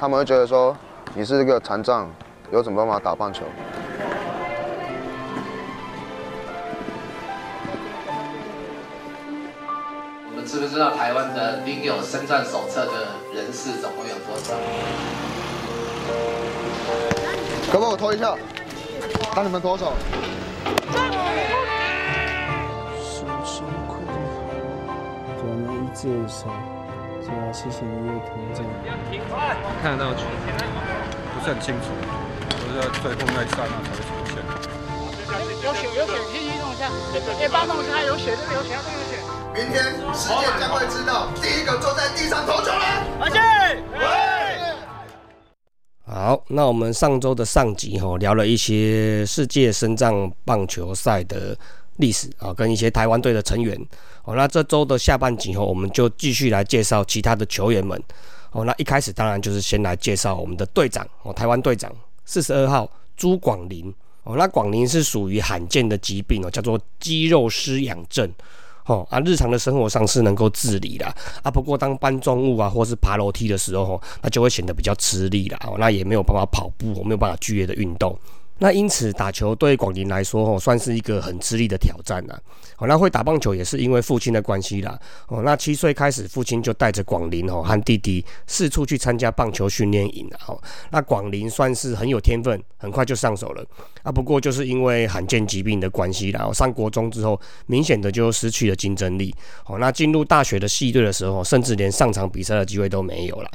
他们会觉得说你是一个残障，有什么办法打棒球？我们知不知道台湾的领有身障手册的人士总共有多少？可不可以我拖一下？帮你们拖手。手手快点好，只能一只手，谢谢你的同在。看得到球，不是很清楚，都是在最后那一刹那才会出现。有血有血，可以弄一下，哎，帮弄一下，有血这个有血，这个有血。明天世界将会知道第一个坐在地上投球人。而且，好，那我们上周的上集哈、聊了一些世界深藏棒球赛的历史啊，跟一些台湾队的成员。哦，那这周的下半集哈、我们就继续来介绍其他的球员们。哦，那一开始当然就是先来介绍我们的队长哦，台湾队长四十二号朱广林。哦，那广林是属于罕见的疾病哦，叫做肌肉失养症。哦啊，日常的生活上是能够自理的啊，不过当搬重物啊或是爬楼梯的时候，那就会显得比较吃力了，哦，那也没有办法跑步，没有办法剧烈的运动。那因此打球对广林来说，哦，算是一个很吃力的挑战啦。哦，那会打棒球也是因为父亲的关系啦。哦，那七岁开始，父亲就带着广林哦和弟弟四处去参加棒球训练营啊。哦，那广林算是很有天分，很快就上手了啊。不过就是因为罕见疾病的关系啦，哦上国中之后，明显的就失去了竞争力。哦，那进入大学的系队的时候，甚至连上场比赛的机会都没有了。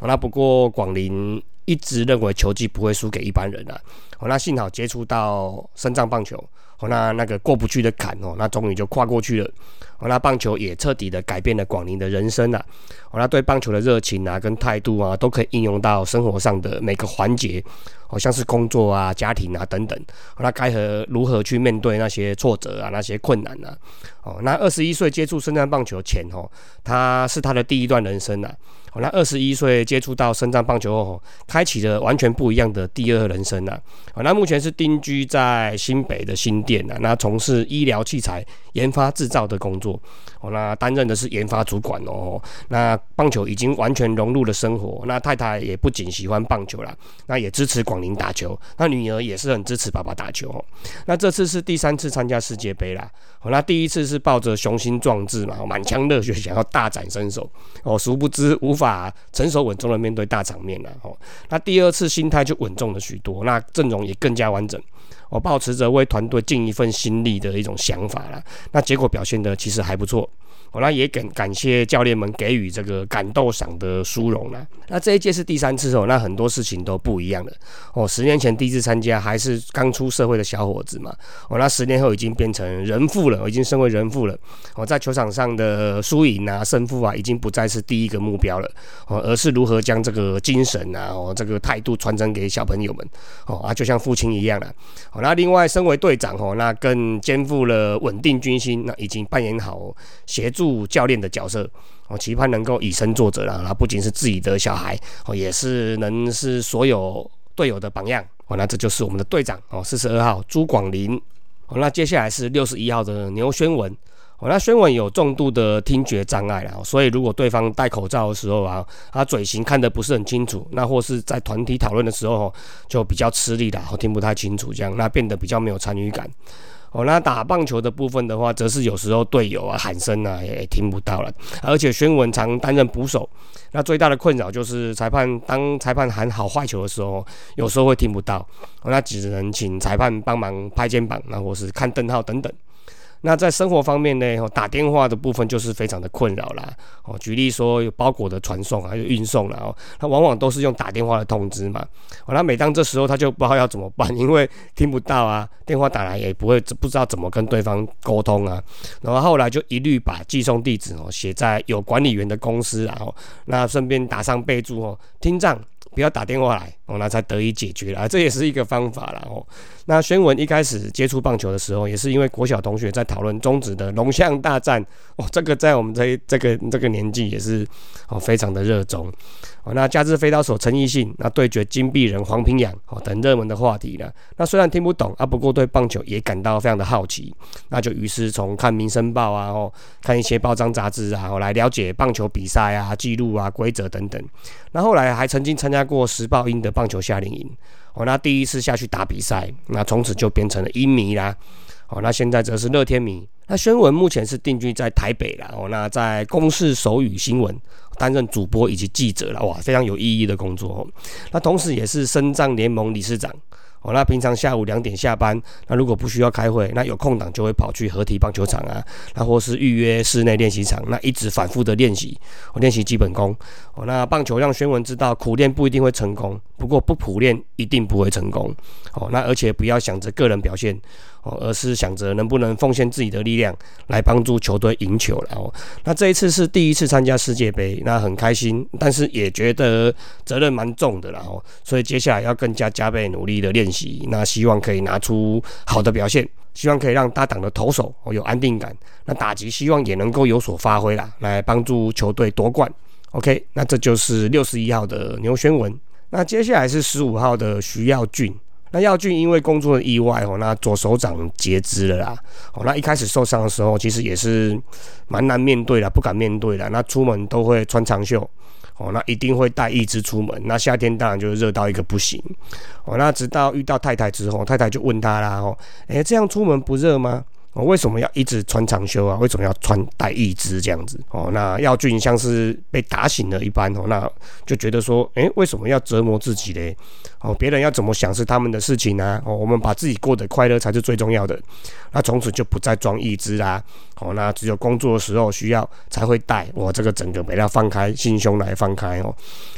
哦，那不过广林一直认为球技不会输给一般人啊。哦，那幸好接触到深藏棒球，哦，那那个过不去的坎哦，那终于就跨过去了。哦，那棒球也彻底的改变了广宁的人生啊。哦，那对棒球的热情啊，跟态度啊，都可以应用到生活上的每个环节，哦，像是工作啊、家庭啊等等。那该和如何去面对那些挫折啊、那些困难啊？哦，那二十一岁接触深藏棒球前哦，他是他的第一段人生啊。好，那二十一岁接触到深藏棒球后，开启了完全不一样的第二人生啊！哦，那目前是定居在新北的新店啊，那从事医疗器材研发制造的工作。哦，那担任的是研发主管哦。那棒球已经完全融入了生活。那太太也不仅喜欢棒球啦，那也支持广林打球。那女儿也是很支持爸爸打球哦。那这次是第三次参加世界杯啦。哦，那第一次是抱着雄心壮志嘛，满腔热血想要大展身手。哦，殊不知无法成熟稳重的面对大场面了。哦，那第二次心态就稳重了许多，那阵容也更加完整。我保持着为团队尽一份心力的一种想法了。那结果表现的其实还不错。哦，那也感感谢教练们给予这个感动赏的殊荣啦。那这一届是第三次哦，那很多事情都不一样了。哦，十年前第一次参加还是刚出社会的小伙子嘛。哦，那十年后已经变成人父了，已经身为人父了。哦，在球场上的输赢啊、胜负啊，已经不再是第一个目标了。哦，而是如何将这个精神啊、哦这个态度传承给小朋友们。哦啊，就像父亲一样了。哦，那另外身为队长哦，那更肩负了稳定军心，那已经扮演好协助助教练的角色。哦，期盼能够以身作则啦。那不仅是自己的小孩，哦，也是能是所有队友的榜样。哦，那这就是我们的队长哦，四十二号朱广林。哦，那接下来是六十一号的牛宣文。哦，那宣文有重度的听觉障碍啦，所以如果对方戴口罩的时候啊，他嘴型看得不是很清楚，那或是在团体讨论的时候就比较吃力啦，听不太清楚，这样那变得比较没有参与感。哦，那打棒球的部分的话，则是有时候队友啊喊声啊也听不到了，而且宣文常担任捕手，那最大的困扰就是裁判当裁判喊好坏球的时候，有时候会听不到，那只能请裁判帮忙拍肩膀，那或是看灯号等等。那在生活方面呢，哦，打电话的部分就是非常的困扰啦。哦，举例说有包裹的传送还有运送啦，哦，他往往都是用打电话的通知嘛。哦，那每当这时候他就不知道要怎么办，因为听不到啊，电话打来也不会不知道怎么跟对方沟通啊。然后后来就一律把寄送地址哦写在有管理员的公司，然后那顺便打上备注哦，听障不要打电话来哦，那才得以解决了，这也是一个方法啦哦。那宣文一开始接触棒球的时候，也是因为国小同学在讨论中职的龙象大战哦，这个在我们这这个这个年纪也是哦非常的热衷哦。那加之飞刀手陈奕迅，那对决金币人黄平阳哦等热门的话题了。那虽然听不懂啊，不过对棒球也感到非常的好奇，那就于是从看民生报啊，哦看一些报章杂志啊，哦来了解棒球比赛啊、记录啊、规则等等。那后来还曾经参加过时报英的棒球夏令营，哦，那第一次下去打比赛，那从此就变成了鹰迷啦，哦，那现在则是乐天迷。那宣文目前是定居在台北了，哦，那在公视手语新闻担任主播以及记者了，哇，非常有意义的工作。那同时也是深藏联盟理事长。哦，那平常下午两点下班，那如果不需要开会，那有空档就会跑去合体棒球场啊，那或是预约室内练习场，那一直反复的练习，我，练习基本功。哦，那棒球让宣文知道，苦练不一定会成功，不过不苦练一定不会成功。哦，那而且不要想着个人表现，哦，而是想着能不能奉献自己的力量来帮助球队赢球了。哦，那这一次是第一次参加世界杯，那很开心，但是也觉得责任蛮重的了。哦，所以接下来要更加加倍努力的练习，那希望可以拿出好的表现，希望可以让搭档的投手哦有安定感，那打击希望也能够有所发挥啦，来帮助球队夺冠。OK，那这就是六十一号的牛宣文。那接下来是十五号的徐耀俊。那耀俊因为工作的意外哦，那左手掌截肢了啦。哦，那一开始受伤的时候，其实也是蛮难面对的，不敢面对的。那出门都会穿长袖，哦，那一定会带一只出门。那夏天当然就热到一个不行。哦，那直到遇到太太之后，太太就问他啦，哦，诶，这样出门不热吗？哦，为什么要一直穿长袖啊？为什么要穿带一支这样子？哦，那耀俊像是被打醒了一般哦，那就觉得说，诶，为什么要折磨自己嘞？哦，别人要怎么想是他们的事情啊。哦，我们把自己过得快乐才是最重要的。那从此就不再装一支啦。哦，那只有工作的时候需要才会带。我这个整个被他放开心胸来放开哦。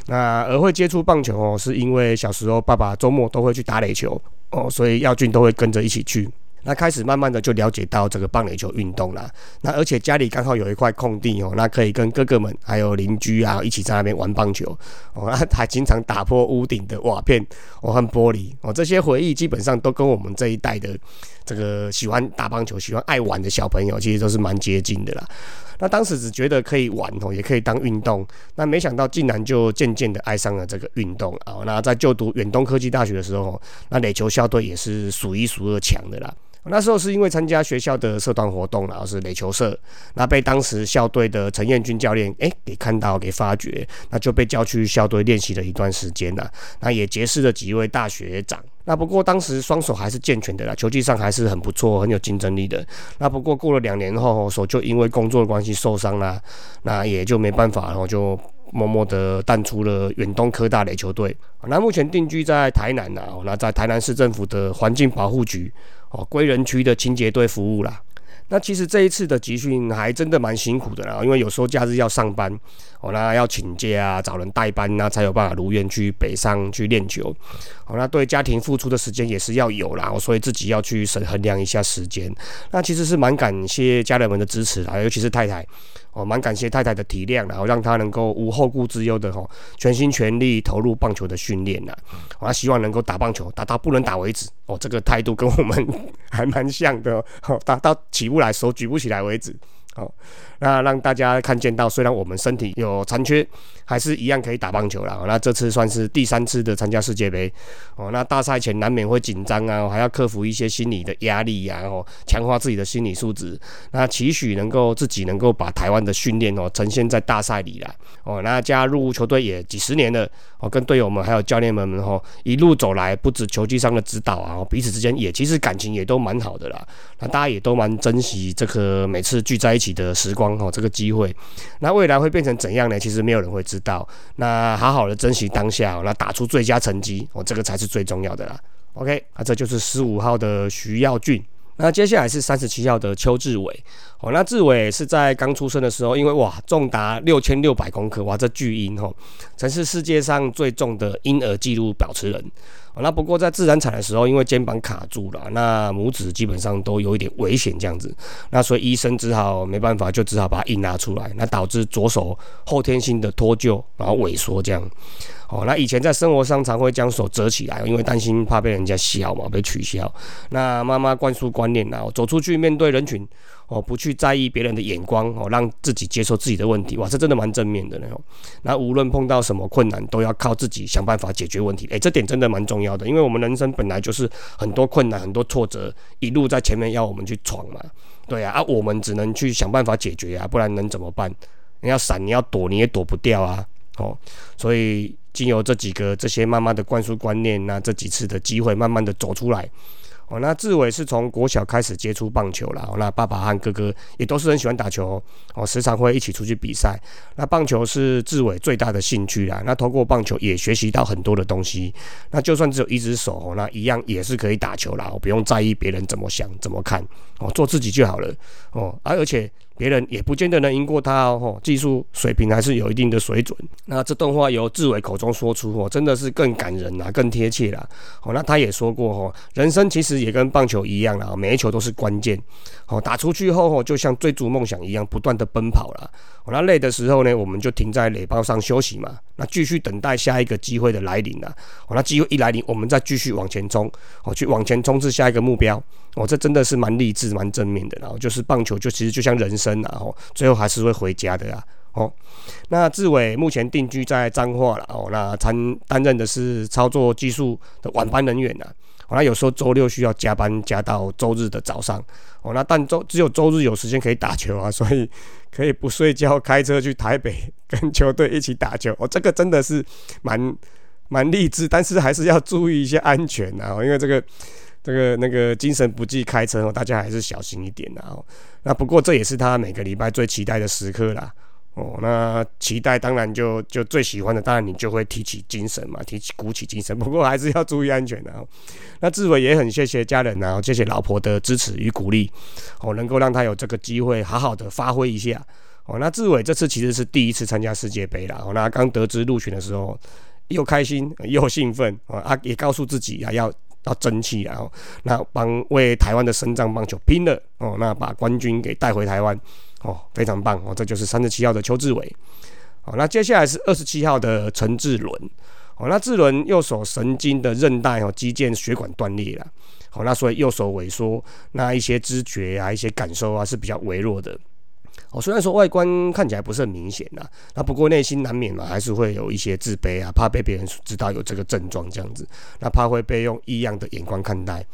那而会接触棒球哦，是因为小时候爸爸周末都会去打垒球哦，所以耀俊都会跟着一起去。那开始慢慢的就了解到这个棒垒球运动啦。那而且家里刚好有一块空地哦，那可以跟哥哥们还有邻居啊一起在那边玩棒球哦，那还经常打破屋顶的瓦片哦和玻璃哦，这些回忆基本上都跟我们这一代的这个喜欢打棒球、喜欢爱玩的小朋友其实都是蛮接近的啦。那当时只觉得可以玩哦，也可以当运动，那没想到竟然就渐渐的爱上了这个运动啊。那在就读远东科技大学的时候，那垒球校队也是数一数二强的啦。那时候是因为参加学校的社团活动，然后是垒球社，那被当时校队的陈彦军教练哎给看到给发掘，那就被叫去校队练习了一段时间了。那也结识了几位大学长。那不过当时双手还是健全的啦，球技上还是很不错，很有竞争力的。那不过过了两年后，手就因为工作的关系受伤啦，那也就没办法，然后就默默的淡出了远东科大垒球队。那目前定居在台南呐，那在台南市政府的环境保护局。哦，归人区的清洁队服务啦。那其实这一次的集训还真的蛮辛苦的啦，因为有时候假日要上班，哦，那要请假啊，找人代班啊，才有办法如愿去北上去练球。哦，那对家庭付出的时间也是要有啦，所以自己要去审衡量一下时间。那其实是蛮感谢家人们的支持啦，尤其是太太。哦，蛮感谢太太的体谅，然后让他能够无后顾之忧的哈，全心全力投入棒球的训练呐。我希望能够打棒球，打到不能打为止。哦，这个态度跟我们 还蛮像的。哦，打到起不来，手举不起来为止。好，那让大家看见到，虽然我们身体有残缺，还是一样可以打棒球了。那这次算是第三次的参加世界杯，哦，那大赛前难免会紧张啊，还要克服一些心理的压力呀，哦，强化自己的心理素质。那期许能够自己能够把台湾的训练哦呈现在大赛里啦。哦，那加入球队也几十年了，哦，跟队友们还有教练们们哦一路走来，不止球技上的指导啊，彼此之间也其实感情也都蛮好的啦。那大家也都蛮珍惜这个每次聚在一起的时光哦，这个机会，那未来会变成怎样呢？其实没有人会知道。那好好的珍惜当下，那打出最佳成绩哦，这个才是最重要的啦。OK，那这就是十五号的徐耀俊。那接下来是三十七号的邱志伟哦。那志伟是在刚出生的时候，因为哇重达六千六百公克，哇这巨婴哦，曾是世界上最重的婴儿纪录保持人哦那不过在自然产的时候，因为肩膀卡住了，那拇指基本上都有一点危险这样子，那所以医生只好没办法，就只好把它硬拉出来，那导致左手后天性的脱臼，然后萎缩这样。哦，那以前在生活上常会将手折起来，因为担心怕被人家笑嘛，被取笑。那妈妈灌输观念啊，走出去面对人群，哦，不去在意别人的眼光，哦，让自己接受自己的问题，哇，这真的蛮正面的那种。那无论碰到什么困难，都要靠自己想办法解决问题。诶，这点真的蛮重要的，因为我们人生本来就是很多困难、很多挫折，一路在前面要我们去闯嘛。对啊，啊，我们只能去想办法解决啊，不然能怎么办？你要闪，你要躲，你也躲不掉啊。哦，所以。经由这几个这些妈妈的灌输观念，那这几次的机会，慢慢的走出来。哦，那志伟是从国小开始接触棒球了。哦，那爸爸和哥哥也都是很喜欢打球，哦，时常会一起出去比赛。那棒球是志伟最大的兴趣啦。那通过棒球也学习到很多的东西。那就算只有一只手，那一样也是可以打球啦。不用在意别人怎么想、怎么看，哦，做自己就好了。哦，而而且。别人也不见得能赢过他哦，技术水平还是有一定的水准。那这段话由志伟口中说出哦，真的是更感人啊，更贴切了。哦，那他也说过哦，人生其实也跟棒球一样啦，每一球都是关键。哦，打出去后哦，就像追逐梦想一样，不断的奔跑了。那累的时候呢，我们就停在垒包上休息嘛。那继续等待下一个机会的来临了。哦，那机会一来临，我们再继续往前冲，哦，去往前冲刺下一个目标。哦，这真的是蛮励志、蛮正面的。然后就是棒球，就其实就像人生啊，哦，最后还是会回家的啊。哦，那志伟目前定居在彰化了。哦，那参担任的是操作技术的晚班人员呐。哦，那有时候周六需要加班加到周日的早上。哦，那但周只有周日有时间可以打球啊，所以可以不睡觉开车去台北跟球队一起打球。哦，这个真的是蛮蛮励志，但是还是要注意一些安全啊，因为这个。这个那个精神不济开车，大家还是小心一点啦哦。那不过这也是他每个礼拜最期待的时刻啦哦。那期待当然就就最喜欢的，当然你就会提起精神嘛，提起鼓起精神。不过还是要注意安全的。那志伟也很谢谢家人啊，谢谢老婆的支持与鼓励哦，能够让他有这个机会好好的发挥一下哦。那志伟这次其实是第一次参加世界杯啦哦。那刚得知入选的时候，又开心又兴奋啊，也告诉自己啊要。要争气，然后那帮为台湾的生长棒球拼了哦，那把冠军给带回台湾哦，非常棒哦，这就是三十七号的邱志伟。哦，那接下来是二十七号的陈志伦。哦，那志伦右手神经的韧带哦，肌腱血管断裂了。哦，那所以右手萎缩，那一些知觉啊，一些感受啊是比较微弱的。哦，虽然说外观看起来不是很明显呐，那不过内心难免嘛，还是会有一些自卑啊，怕被别人知道有这个症状这样子，那怕会被用异样的眼光看待。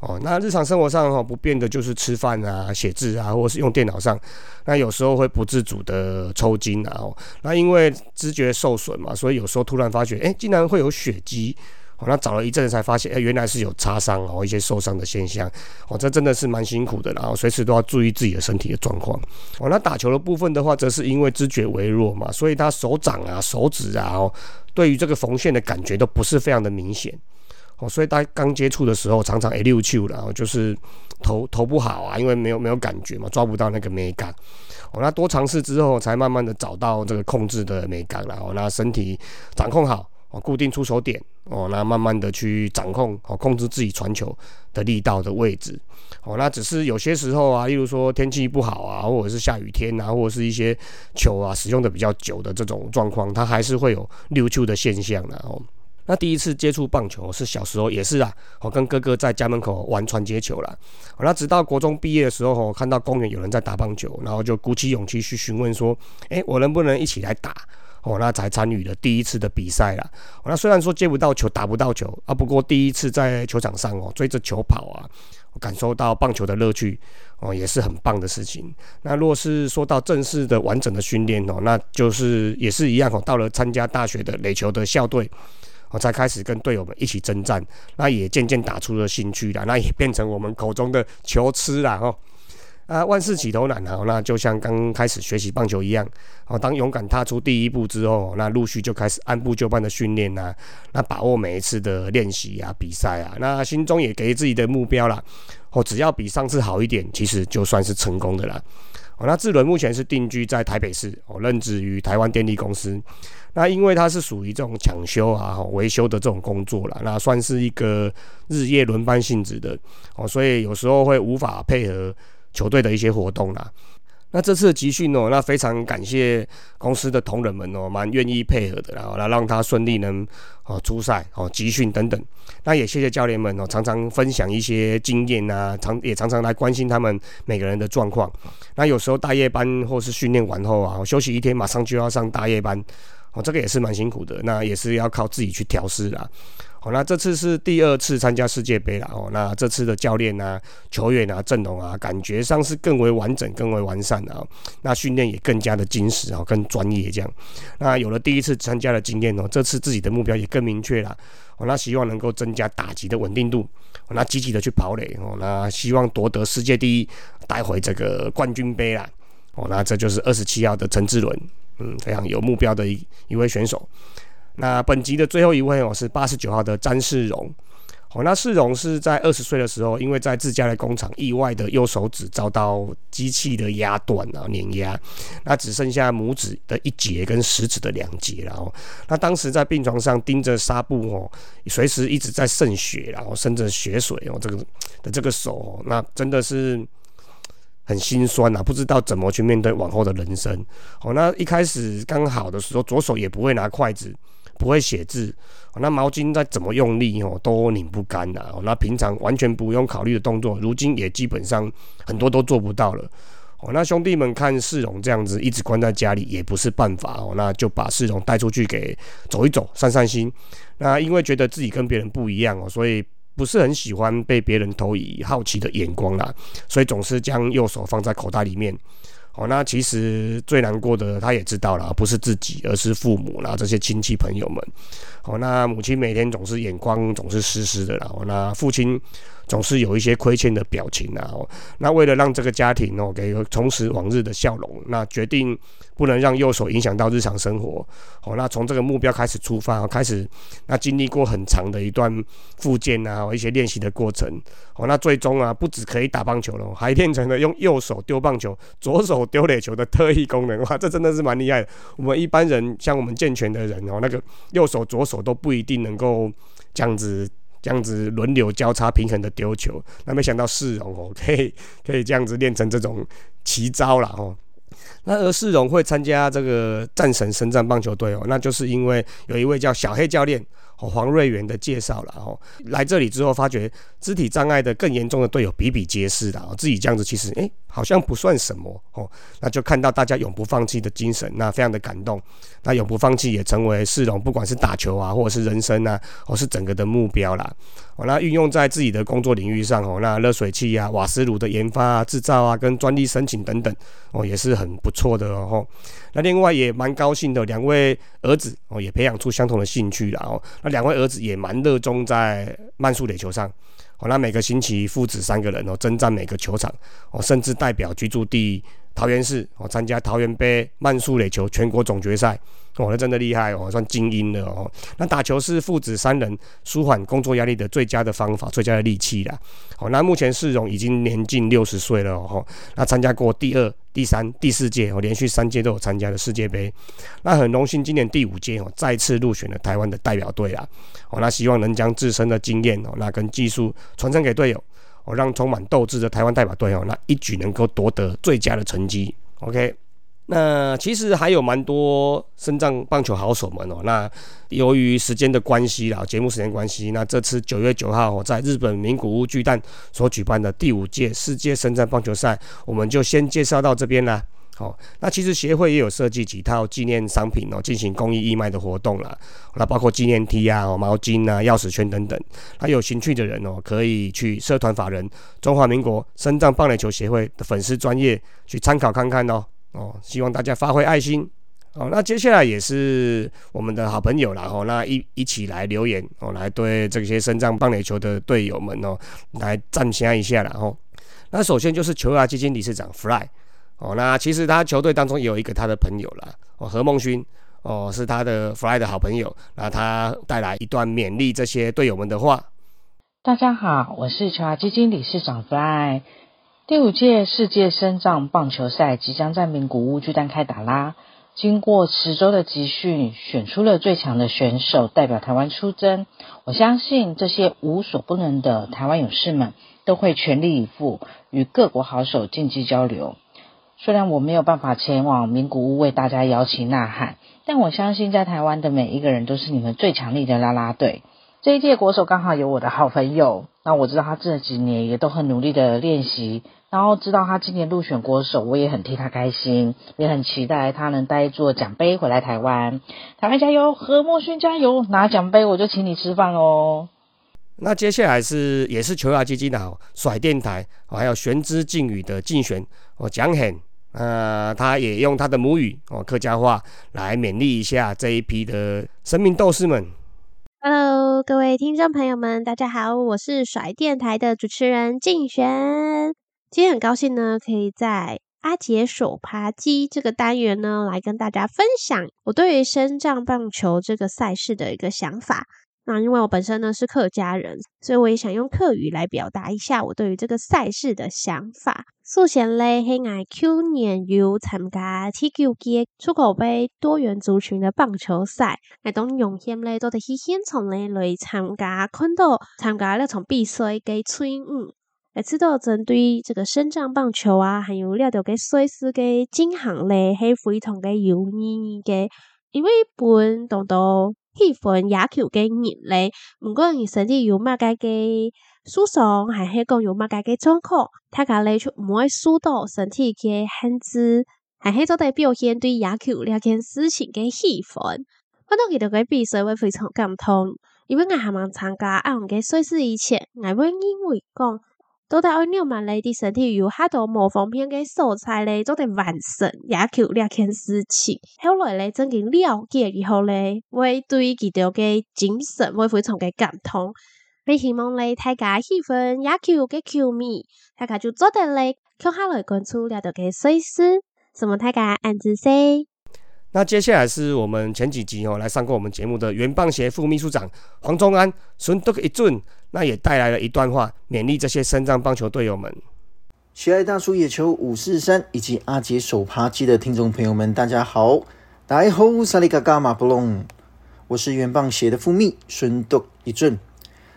哦，那日常生活上哈不变的就是吃饭啊、写字啊，或是用电脑上，那有时候会不自主的抽筋啊。哦，那因为知觉受损嘛，所以有时候突然发觉，哎，竟然会有血迹。哦，那找了一阵才发现，哎，原来是有擦伤哦，一些受伤的现象。哦，这真的是蛮辛苦的，然后随时都要注意自己的身体的状况。哦，那打球的部分的话，则是因为知觉微弱嘛，所以他手掌啊、手指啊，哦，对于这个缝线的感觉都不是非常的明显。哦，所以他刚接触的时候，常常哎溜球，然后就是投投不好啊，因为没有没有感觉嘛，抓不到那个美感。哦，那多尝试之后，才慢慢的找到这个控制的美感，然后那身体掌控好。哦，固定出手点哦，那慢慢的去掌控哦，控制自己传球的力道的位置哦，那只是有些时候啊，例如说天气不好啊，或者是下雨天啊，或者是一些球啊使用的比较久的这种状况，它还是会有溜球的现象的哦。那第一次接触棒球是小时候也是啊，我跟哥哥在家门口玩传接球啦。那直到国中毕业的时候，看到公园有人在打棒球，然后就鼓起勇气去询问说，哎，我能不能一起来打？哦，那才参与了第一次的比赛啦。那虽然说接不到球，打不到球啊，不过第一次在球场上哦，追着球跑啊，感受到棒球的乐趣哦，也是很棒的事情。那若是说到正式的完整的训练哦，那就是也是一样哦，到了参加大学的垒球的校队，我才开始跟队友们一起征战，那也渐渐打出了兴趣了，那也变成我们口中的球痴了哦。啊，万事起头难啊！那就像刚开始学习棒球一样，哦，当勇敢踏出第一步之后，那陆续就开始按部就班的训练呐，那把握每一次的练习啊、比赛啊，那心中也给自己的目标啦，哦，只要比上次好一点，其实就算是成功的啦。哦，那志伦目前是定居在台北市，哦，任职于台湾电力公司。那因为他是属于这种抢修啊、维修的这种工作啦，那算是一个日夜轮班性质的哦，所以有时候会无法配合球队的一些活动啦。那这次集训哦，那非常感谢公司的同仁们哦，蛮愿意配合的，然后来让他顺利能哦出赛哦集训等等。那也谢谢教练们哦，常常分享一些经验啊，常也常常来关心他们每个人的状况。那有时候大夜班或是训练完后啊，休息一天马上就要上大夜班哦，这个也是蛮辛苦的。那也是要靠自己去调试啦。哦，那这次是第二次参加世界杯了哦。那这次的教练啊、球员啊、阵容啊，感觉上是更为完整、更为完善的啊。那训练也更加的精实啊，更专业这样。那有了第一次参加的经验哦，这次自己的目标也更明确了。哦，那希望能够增加打击的稳定度。那积极的去跑垒哦，那希望夺得世界第一，带回这个冠军杯啦。哦，那这就是二十七号的陈志伦，嗯，非常有目标的一一位选手。那本集的最后一位哦，是八十九号的詹世荣。哦，那世荣是在二十岁的时候，因为在自家的工厂意外的右手指遭到机器的压断啊，碾压，那只剩下拇指的一节跟食指的两节了哦。那当时在病床上盯着纱布哦，随时一直在渗血，然后渗着血水哦，这个的这个手哦，那真的是很心酸啊，不知道怎么去面对往后的人生。哦，那一开始刚好的时候，左手也不会拿筷子。不会写字，那毛巾再怎么用力哦，都拧不干呐。那平常完全不用考虑的动作，如今也基本上很多都做不到了。哦，那兄弟们看世荣这样子一直关在家里也不是办法哦，那就把世荣带出去给走一走，散散心。那因为觉得自己跟别人不一样哦，所以不是很喜欢被别人投以好奇的眼光啦，所以总是将右手放在口袋里面。哦，那其实最难过的，他也知道了，不是自己，而是父母啦，这些亲戚朋友们。哦，那母亲每天总是眼眶总是湿湿的，然后那父亲。总是有一些亏欠的表情啊，那为了让这个家庭哦，给重拾往日的笑容，那决定不能让右手影响到日常生活，哦，那从这个目标开始出发，开始那经历过很长的一段复健啊，一些练习的过程，哦，那最终啊，不止可以打棒球了，还练成了用右手丢棒球，左手丢垒球的特异功能，哇，这真的是蛮厉害的。我们一般人像我们健全的人哦，那个右手左手都不一定能够这样子。这样子轮流交叉平衡的丢球，那没想到世荣哦，可以可以这样子练成这种奇招了哦。那而世荣会参加这个战神神战棒球队哦，那就是因为有一位叫小黑教练。黄瑞元的介绍了哦，来这里之后发觉肢体障碍的更严重的队友比比皆是的哦，自己这样子其实哎好像不算什么哦，那就看到大家永不放弃的精神，那非常的感动，那永不放弃也成为世龙不管是打球啊或者是人生啊，或是整个的目标啦。哦，那运用在自己的工作领域上哦，那热水器啊、瓦斯炉的研发啊、制造啊、跟专利申请等等哦，也是很不错的哦。那另外也蛮高兴的，两位儿子哦，也培养出相同的兴趣了哦。那两位儿子也蛮热衷在慢速垒球上，哦，那每个星期父子三个人哦，征战每个球场哦，甚至代表居住地桃园市哦，参加桃园杯慢速垒球全国总决赛。哦，那真的厉害哦，算精英了哦。那打球是父子三人舒缓工作压力的最佳的方法，最佳的利器啦。好，那目前世荣已经年近六十岁了哦。那参加过第二、第三、第四届哦，连续三届都有参加的世界杯。那很荣幸今年第五届哦，再次入选了台湾的代表队啦。哦，那希望能将自身的经验哦，那跟技术传承给队友，哦，让充满斗志的台湾代表队哦，那一举能够夺得最佳的成绩。OK。那其实还有蛮多深藏棒球好手们哦。那由于时间的关系啦，节目时间关系，那这次九月九号在日本名古屋巨蛋所举办的第五届世界深藏棒球赛，我们就先介绍到这边啦。好，那其实协会也有设计几套纪念商品哦，进行公益义卖的活动啦。那包括纪念 T 啊、毛巾啊、钥匙圈等等。那有兴趣的人哦，可以去社团法人中华民国深藏棒垒球协会的粉丝专业去参考看看哦。哦，希望大家发挥爱心。哦，那接下来也是我们的好朋友啦。哦，那一一起来留言哦，来对这些深藏棒垒球的队友们哦，来赞香一下啦。哦，那首先就是球牙基金理事长 Fly。哦，那其实他球队当中有一个他的朋友啦。哦，何梦勋。哦，是他的 Fly 的好朋友。那他带来一段勉励这些队友们的话。大家好，我是球牙基金理事长 Fly。第五届世界深藏棒球赛即将在名古屋巨蛋开打啦！经过十周的集训，选出了最强的选手代表台湾出征。我相信这些无所不能的台湾勇士们都会全力以赴，与各国好手竞技交流。虽然我没有办法前往名古屋为大家摇旗呐喊，但我相信在台湾的每一个人都是你们最强力的啦啦队。这一届国手刚好有我的好朋友，那我知道他这几年也都很努力的练习，然后知道他今年入选国手，我也很替他开心，也很期待他能带一座奖杯回来台湾。台湾加油，何莫勋加油，拿奖杯我就请你吃饭哦。那接下来是也是球亚基金的甩电台，还有玄之敬语的竞选哦蒋很，呃，他也用他的母语哦客家话来勉励一下这一批的生命斗士们。Hello，各位听众朋友们，大家好，我是甩电台的主持人静璇。今天很高兴呢，可以在阿杰手扒鸡这个单元呢，来跟大家分享我对于深藏棒球这个赛事的一个想法。那因为我本身呢是客家人，所以我也想用客语来表达一下我对于这个赛事的想法。苏贤咧，喺我去年有参加 TQ 嘅出口杯多元族群的棒球赛，我當用險咧都得去現場咧来参加，看到参加了場比賽嘅吹舞，也知道針對這個深藏棒球啊，还有了到嘅赛事嘅進行咧，係非常嘅有意义嘅，因为本當到。氣氛野球嘅熱咧，唔管你身體有乜嘅嘅舒爽，還是講有乜嘅嘅狀況，大家咧就唔會受到身體嘅限制，還是做代表現對野球呢件事情嘅氣氛。我當佢哋嘅比賽會非常感動，因為我還冇參加阿紅嘅賽事以前，我會認為講。都在按鳥們嚟的身体有好多模仿片嘅素材咧，做得完成野球呢件事情。后来咧，真正了解以后咧，會對佢哋嘅精神会非常嘅感動。我希望咧，大家喜欢野球嘅球迷，大家就做得嚟，接下来关注了到嘅賽事，什么大家按住先。那接下来是我们前几集哦来上过我们节目的原棒协副秘书长黄忠安，孙德一俊，那也带来了一段话，勉励这些深藏棒球队友们。喜爱大叔野球五四三以及阿杰手扒雞的听众朋友们，大家好，大家好，薩利嘎嘎馬布隆，我是原棒協的副秘孙德一正。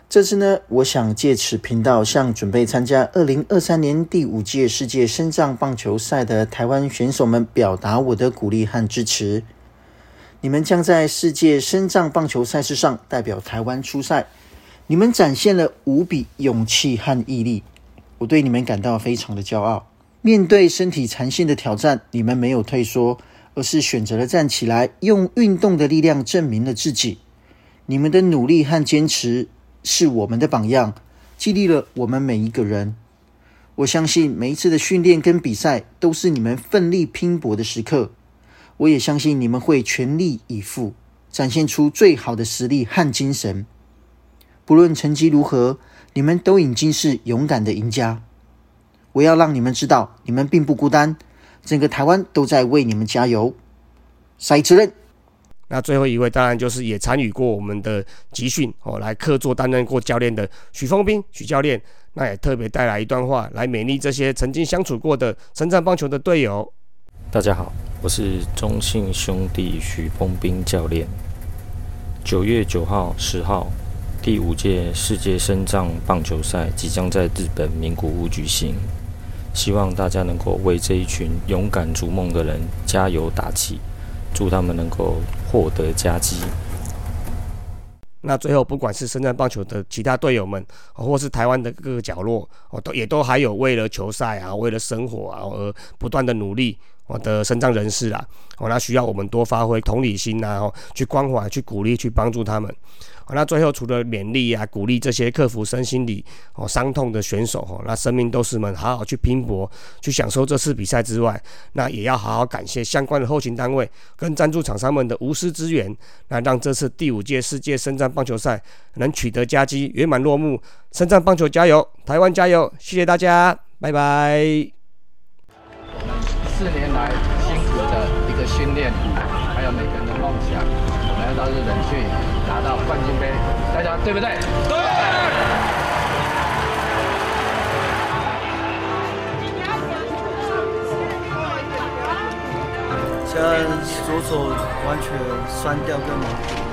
这次呢，我想借此频道向准备参加二零二三年第五届世界深藏棒球赛的台湾选手们表达我的鼓励和支持。你们将在世界深藏棒球赛事上代表台湾出赛，你们展现了无比勇气和毅力，我对你们感到非常的骄傲。面对身体残限的挑战，你们没有退缩，而是选择了站起来，用运动的力量证明了自己。你们的努力和坚持。是我们的榜样，激励了我们每一个人。我相信每一次的训练跟比赛都是你们奋力拼搏的时刻。我也相信你们会全力以赴，展现出最好的实力和精神。不论成绩如何，你们都已经是勇敢的赢家。我要让你们知道，你们并不孤单，整个台湾都在为你们加油。赛之任。那最后一位当然就是也参与过我们的集训哦，来客座担任过教练的许峰斌许教练，那也特别带来一段话来勉励这些曾经相处过的深藏棒球的队友。大家好，我是中信兄弟许峰斌教练。九月九号、十號，第五届世界深藏棒球赛即将在日本名古屋举行，希望大家能够为这一群勇敢逐梦的人加油打气。祝他们能够获得佳绩。那最后，不管是深藏棒球的其他队友们，或是台湾的各个角落，哦，都也都还有为了球赛啊，为了生活啊而不断的努力，我的深藏人士啊，哦，那需要我们多发挥同理心啊，哦，去关怀、去鼓励、去帮助他们那最后除了勉励啊、鼓励这些克服身心里哦伤痛的选手哦，那生命斗士们好好去拼搏，去享受这次比赛之外，那也要好好感谢相关的后勤单位跟赞助厂商们的无私支援，那让这次第五届世界深藏棒球赛能取得佳绩，圆满落幕。深藏棒球加油，台湾加油！谢谢大家，拜拜。四年来的一个训练，还有每个人的梦想，我们要到日本去拿到冠军杯，大家对不对？对。现在左手完全酸掉跟麻。